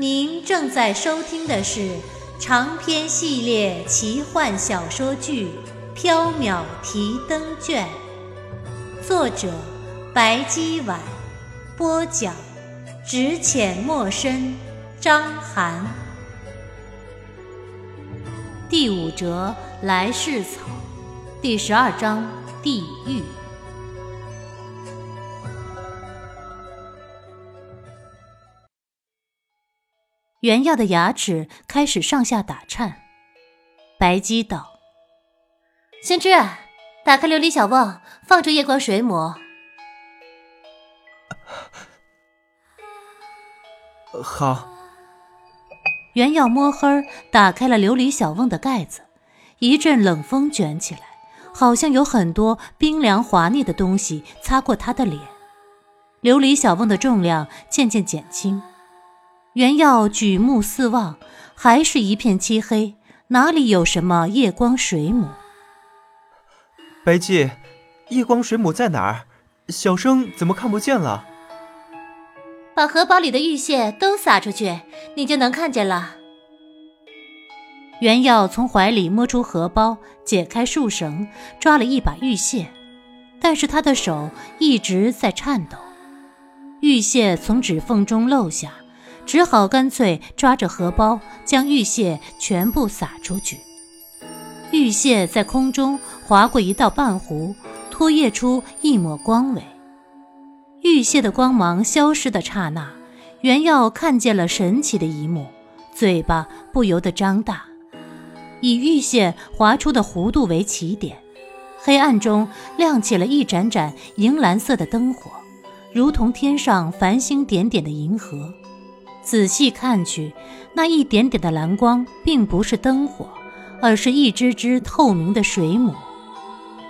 您正在收听的是长篇系列奇幻小说剧《缥缈提灯卷》，作者白姬婉，播讲只浅墨深，张涵。第五折来世草，第十二章地狱。袁耀的牙齿开始上下打颤。白姬道：“先知，打开琉璃小瓮，放置夜光水母。”好。袁耀摸黑打开了琉璃小瓮的盖子，一阵冷风卷起来，好像有很多冰凉滑腻的东西擦过他的脸。琉璃小瓮的重量渐渐减轻。袁耀举目四望，还是一片漆黑，哪里有什么夜光水母？白姬，夜光水母在哪儿？小生怎么看不见了？把荷包里的玉屑都撒出去，你就能看见了。袁耀从怀里摸出荷包，解开束绳，抓了一把玉屑，但是他的手一直在颤抖，玉屑从指缝中漏下。只好干脆抓着荷包，将玉屑全部撒出去。玉屑在空中划过一道半弧，拖曳出一抹光尾。玉屑的光芒消失的刹那，袁耀看见了神奇的一幕，嘴巴不由得张大。以玉屑划出的弧度为起点，黑暗中亮起了一盏盏银蓝色的灯火，如同天上繁星点点的银河。仔细看去，那一点点的蓝光并不是灯火，而是一只只透明的水母。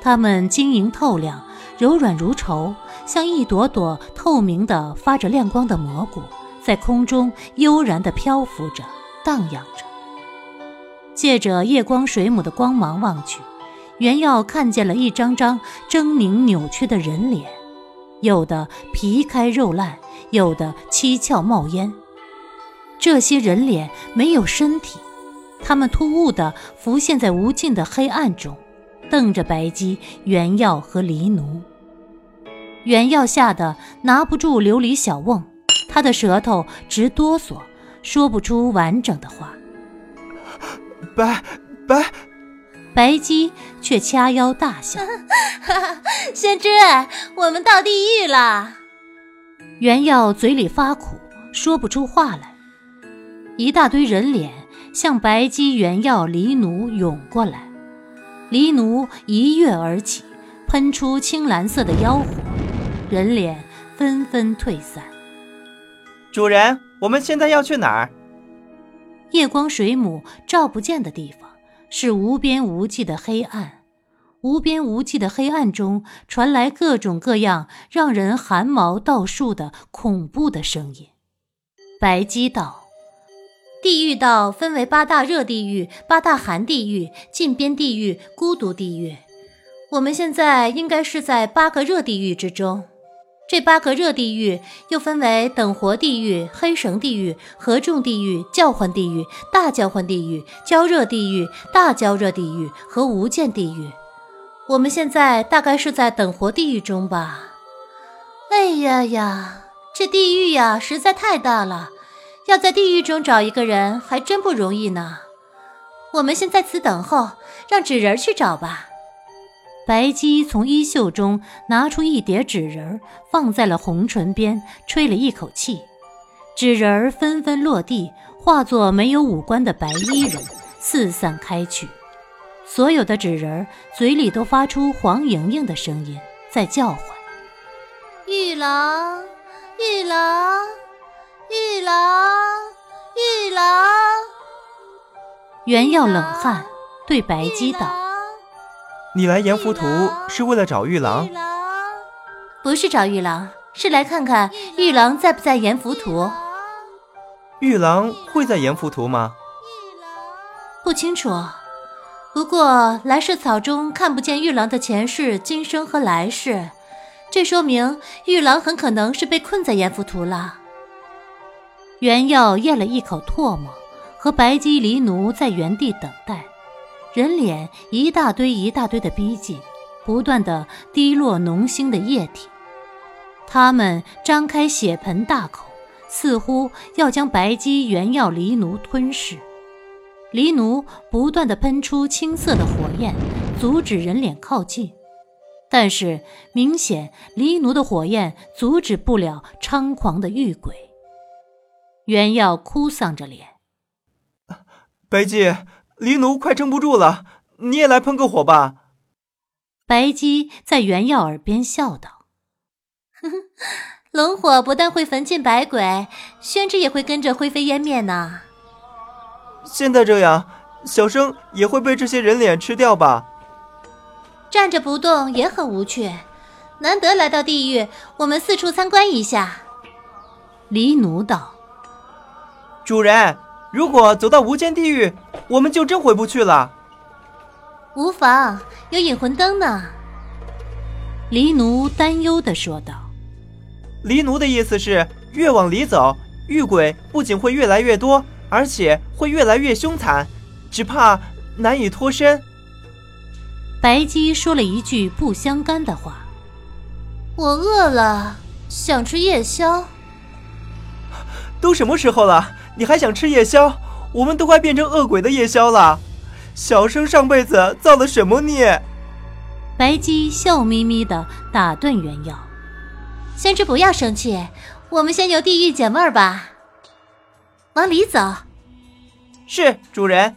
它们晶莹透亮，柔软如绸，像一朵朵透明的、发着亮光的蘑菇，在空中悠然地漂浮着、荡漾着。借着夜光水母的光芒望去，袁耀看见了一张张狰狞扭曲的人脸，有的皮开肉烂，有的七窍冒烟。这些人脸没有身体，他们突兀地浮现在无尽的黑暗中，瞪着白姬、袁耀和黎奴。袁耀吓得拿不住琉璃小瓮，他的舌头直哆嗦，说不出完整的话。白白，白姬却掐腰大笑：“ 先知，我们到地狱了。”袁耀嘴里发苦，说不出话来。一大堆人脸向白姬、原耀、黎奴涌过来，黎奴一跃而起，喷出青蓝色的妖火，人脸纷纷退散。主人，我们现在要去哪儿？夜光水母照不见的地方是无边无际的黑暗，无边无际的黑暗中传来各种各样让人寒毛倒竖的恐怖的声音。白姬道。地狱道分为八大热地狱、八大寒地狱、禁边地狱、孤独地狱。我们现在应该是在八个热地狱之中。这八个热地狱又分为等活地狱、黑绳地狱、合众地狱、叫唤地狱、大叫唤地狱、焦热地狱、大焦热地狱和无间地狱。我们现在大概是在等活地狱中吧？哎呀呀，这地狱呀，实在太大了。要在地狱中找一个人还真不容易呢。我们先在此等候，让纸人去找吧。白姬从衣袖中拿出一叠纸人，放在了红唇边，吹了一口气，纸人纷纷落地，化作没有五官的白衣人，四散开去。所有的纸人嘴里都发出黄莹莹的声音，在叫唤：“玉郎，玉郎。”玉郎，玉郎，原耀冷汗，对白姬道：“你来阎浮屠是为了找玉郎？不是找玉郎，是来看看玉郎在不在阎浮屠。玉郎会在阎浮屠吗？不清楚。不过来世草中看不见玉郎的前世、今生和来世，这说明玉郎很可能是被困在阎浮屠了。”原耀咽了一口唾沫，和白姬离奴在原地等待，人脸一大堆一大堆的逼近，不断的滴落浓腥的液体。他们张开血盆大口，似乎要将白姬原耀离奴吞噬。离奴不断的喷出青色的火焰，阻止人脸靠近，但是明显离奴的火焰阻止不了猖狂的玉鬼。原耀哭丧着脸，白姬，离奴快撑不住了，你也来喷个火吧。白姬在袁耀耳边笑道：“呵呵，龙火不但会焚尽百鬼，宣之也会跟着灰飞烟灭呢。现在这样，小生也会被这些人脸吃掉吧？站着不动也很无趣，难得来到地狱，我们四处参观一下。”离奴道。主人，如果走到无间地狱，我们就真回不去了。无妨，有引魂灯呢。离奴担忧的说道。离奴的意思是，越往里走，遇鬼不仅会越来越多，而且会越来越凶残，只怕难以脱身。白姬说了一句不相干的话：“我饿了，想吃夜宵。”都什么时候了？你还想吃夜宵？我们都快变成恶鬼的夜宵了。小生上辈子造了什么孽？白姬笑眯眯的打断原耀：“先知不要生气，我们先由地狱解闷儿吧。往里走。”是主人。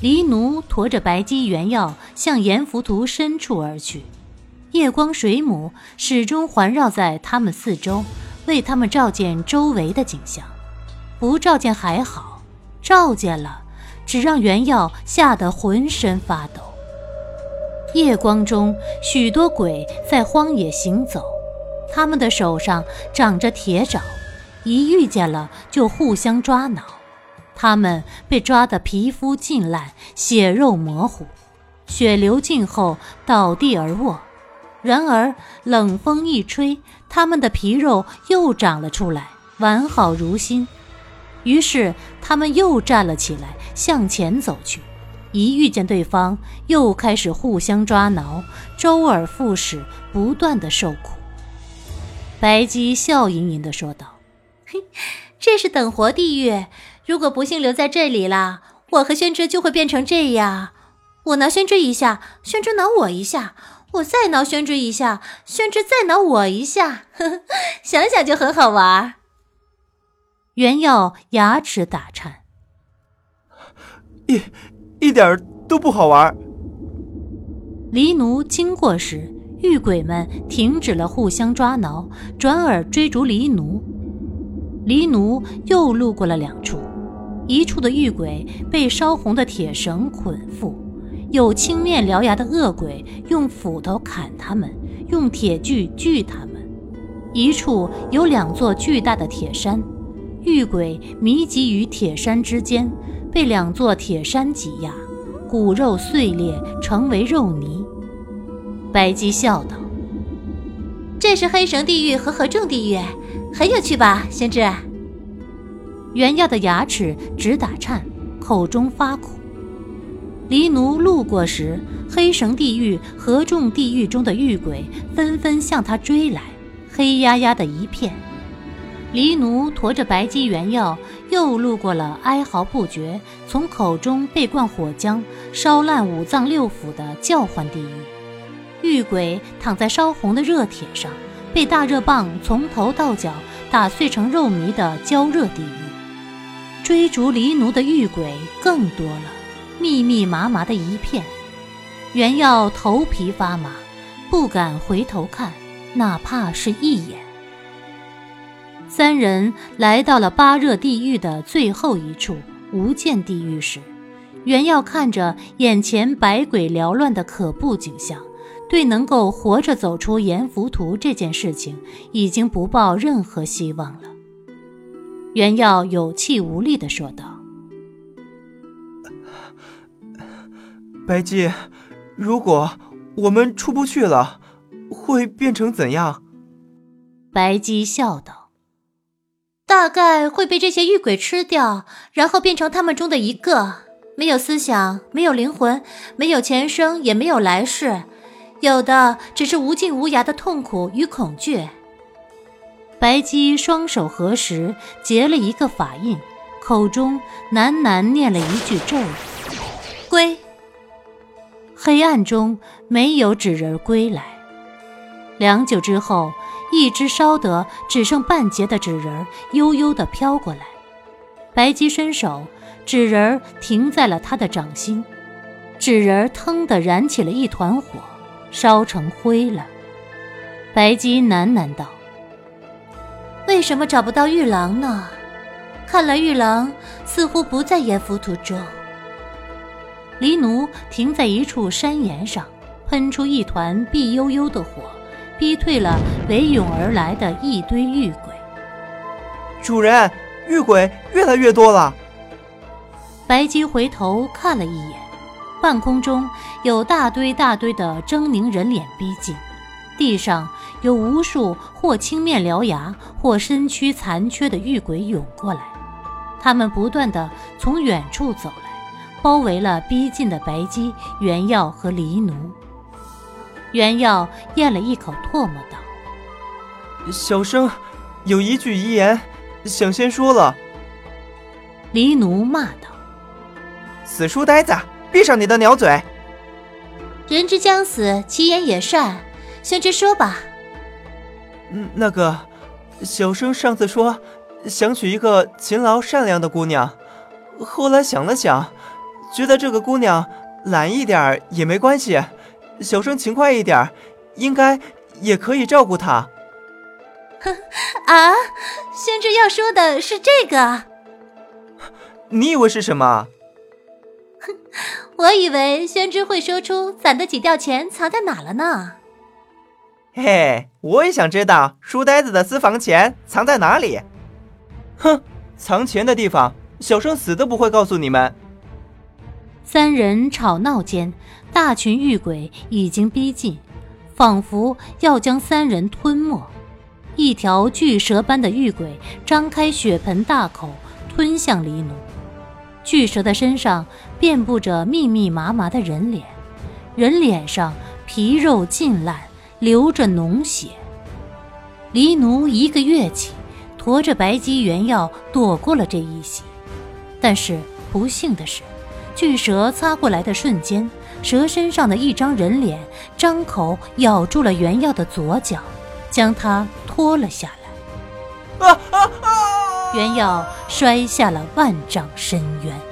黎奴驮着白姬原耀向阎浮屠深处而去，夜光水母始终环绕在他们四周，为他们照见周围的景象。不照见还好，照见了，只让原耀吓得浑身发抖。夜光中，许多鬼在荒野行走，他们的手上长着铁爪，一遇见了就互相抓挠。他们被抓得皮肤尽烂，血肉模糊，血流尽后倒地而卧。然而冷风一吹，他们的皮肉又长了出来，完好如新。于是他们又站了起来，向前走去。一遇见对方，又开始互相抓挠，周而复始，不断的受苦。白姬笑吟吟地说道：“嘿，这是等活地狱。如果不幸留在这里了，我和宣之就会变成这样。我挠宣之一下，宣之挠我一下，我再挠宣之一下，宣之再挠我一下。呵呵，想想就很好玩。”原耀牙齿打颤，一一点都不好玩。黎奴经过时，狱鬼们停止了互相抓挠，转而追逐黎奴。黎奴又路过了两处，一处的狱鬼被烧红的铁绳捆缚，有青面獠牙的恶鬼用斧头砍他们，用铁锯锯他们；一处有两座巨大的铁山。玉鬼迷集于铁山之间，被两座铁山挤压，骨肉碎裂，成为肉泥。白姬笑道：“这是黑绳地狱和合众地狱，很有趣吧，宣之？”袁耀的牙齿直打颤，口中发苦。黎奴路过时，黑绳地狱、合众地狱中的玉鬼纷纷向他追来，黑压压的一片。黎奴驮着白姬原药，又路过了哀嚎不绝、从口中被灌火浆、烧烂五脏六腑的叫唤地狱。玉鬼躺在烧红的热铁上，被大热棒从头到脚打碎成肉糜的焦热地狱。追逐黎奴的玉鬼更多了，密密麻麻的一片。原耀头皮发麻，不敢回头看，哪怕是一眼。三人来到了八热地狱的最后一处无间地狱时，袁耀看着眼前百鬼缭乱的可怖景象，对能够活着走出阎浮屠这件事情已经不抱任何希望了。袁耀有气无力地说道：“白姬，如果我们出不去了，会变成怎样？”白姬笑道：“大概会被这些玉鬼吃掉，然后变成他们中的一个，没有思想，没有灵魂，没有前生，也没有来世，有的只是无尽无涯的痛苦与恐惧。”白姬双手合十，结了一个法印，口中喃喃念了一句咒语：“归。”黑暗中没有纸人归来。良久之后，一只烧得只剩半截的纸人悠悠地飘过来。白姬伸手，纸人停在了他的掌心，纸人腾地燃起了一团火，烧成灰了。白姬喃喃道。为什么找不到玉郎呢？看来玉郎似乎不在阎浮屠中。黎奴停在一处山岩上，喷出一团碧悠悠的火，逼退了围涌而来的一堆玉鬼。主人，玉鬼越来越多了。白姬回头看了一眼，半空中有大堆大堆的狰狞人脸逼近，地上。有无数或青面獠牙，或身躯残缺的玉鬼涌过来，他们不断的从远处走来，包围了逼近的白姬、袁耀和黎奴。袁耀咽了一口唾沫，道：“小生有一句遗言，想先说了。”黎奴骂道：“死书呆子，闭上你的鸟嘴！人之将死，其言也善。先直说吧。”嗯，那个，小生上次说想娶一个勤劳善良的姑娘，后来想了想，觉得这个姑娘懒一点也没关系，小生勤快一点，应该也可以照顾他。哼 啊，宣之要说的是这个？你以为是什么？哼，我以为宣之会说出攒的几吊钱藏在哪了呢。嘿，我也想知道书呆子的私房钱藏在哪里。哼，藏钱的地方，小生死都不会告诉你们。三人吵闹间，大群玉鬼已经逼近，仿佛要将三人吞没。一条巨蛇般的玉鬼张开血盆大口，吞向黎奴。巨蛇的身上遍布着密密麻麻的人脸，人脸上皮肉尽烂。流着脓血，黎奴一个跃起，驮着白姬原药躲过了这一袭。但是不幸的是，巨蛇擦过来的瞬间，蛇身上的一张人脸张口咬住了原药的左脚，将他拖了下来。啊啊啊！原药摔下了万丈深渊。